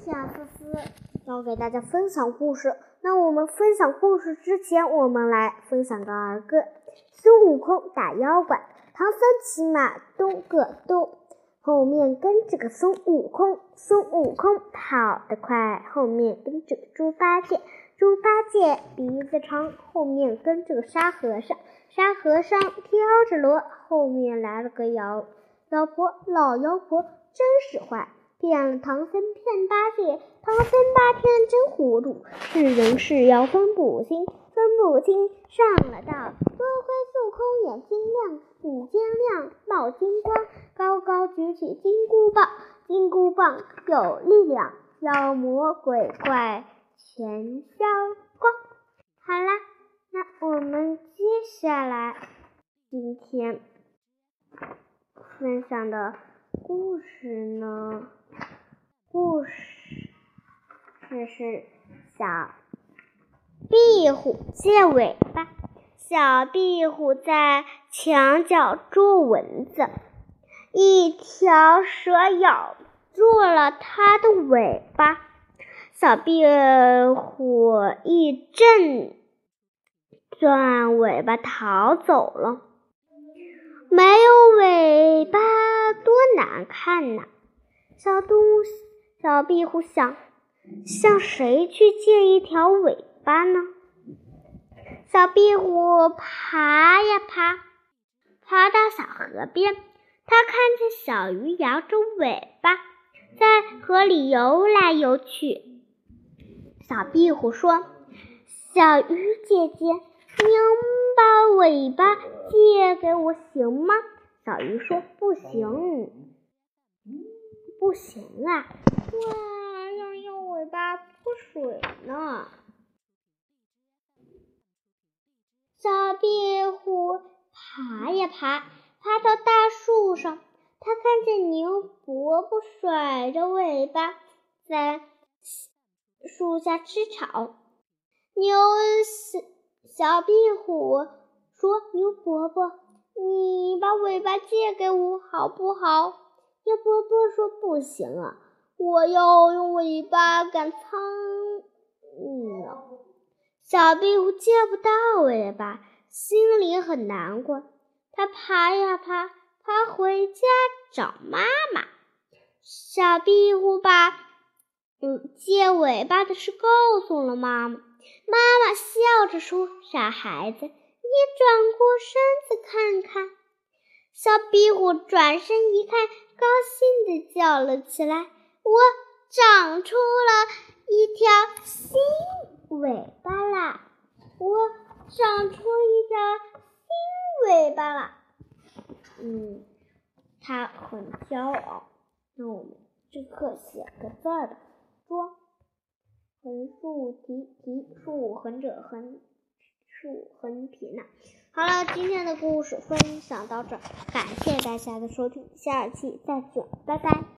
夏思思要给大家分享故事。那我们分享故事之前，我们来分享个儿歌：孙悟空打妖怪，唐僧骑马东个东，后面跟着个孙悟空。孙悟空跑得快，后面跟着个猪八戒。猪八戒鼻子长，后面跟着个沙和尚。沙和尚挑着箩，后面来了个妖妖婆。老妖婆真是坏。骗了唐僧，骗八戒，唐僧八天真糊涂，是人是妖分不清，分不清。上了道，多亏孙悟空眼睛亮，五尖亮，冒金光，高高举起金箍棒，金箍棒有力量，妖魔鬼怪全消光。好啦，那我们接下来今天分享的故事呢？故事这是小壁虎借尾巴。小壁虎在墙角捉蚊子，一条蛇咬住了它的尾巴。小壁虎一阵转尾巴逃走了。没有尾难看呐！小动物。小壁虎想向谁去借一条尾巴呢？小壁虎爬呀爬，爬到小河边，它看见小鱼摇着尾巴在河里游来游去。小壁虎说：“小鱼姐姐，您把尾巴借给我行吗？”小鱼说：“不行。”不行啊！哇，要用尾巴泼水呢。小壁虎爬呀爬，爬到大树上，它看见牛伯伯甩着尾巴在树下吃草。牛小小壁虎说：“牛伯伯，你把尾巴借给我好不好？”牛伯伯说：“不行啊，我要用尾巴赶苍蝇呢。”小壁虎借不到尾巴，心里很难过。它爬呀爬，爬回家找妈妈。小壁虎把嗯借尾巴的事告诉了妈妈。妈妈笑着说：“傻孩子，你转过身子看看。”小壁虎转身一看，高兴地叫了起来：“我长出了一条新尾巴啦！我长出一条新尾巴啦！”嗯，它很骄傲。那我们这课写个字儿吧，说横竖提提竖横者横树横撇捺。好了，今天的故事分享到这，感谢大家的收听，下期再见，拜拜。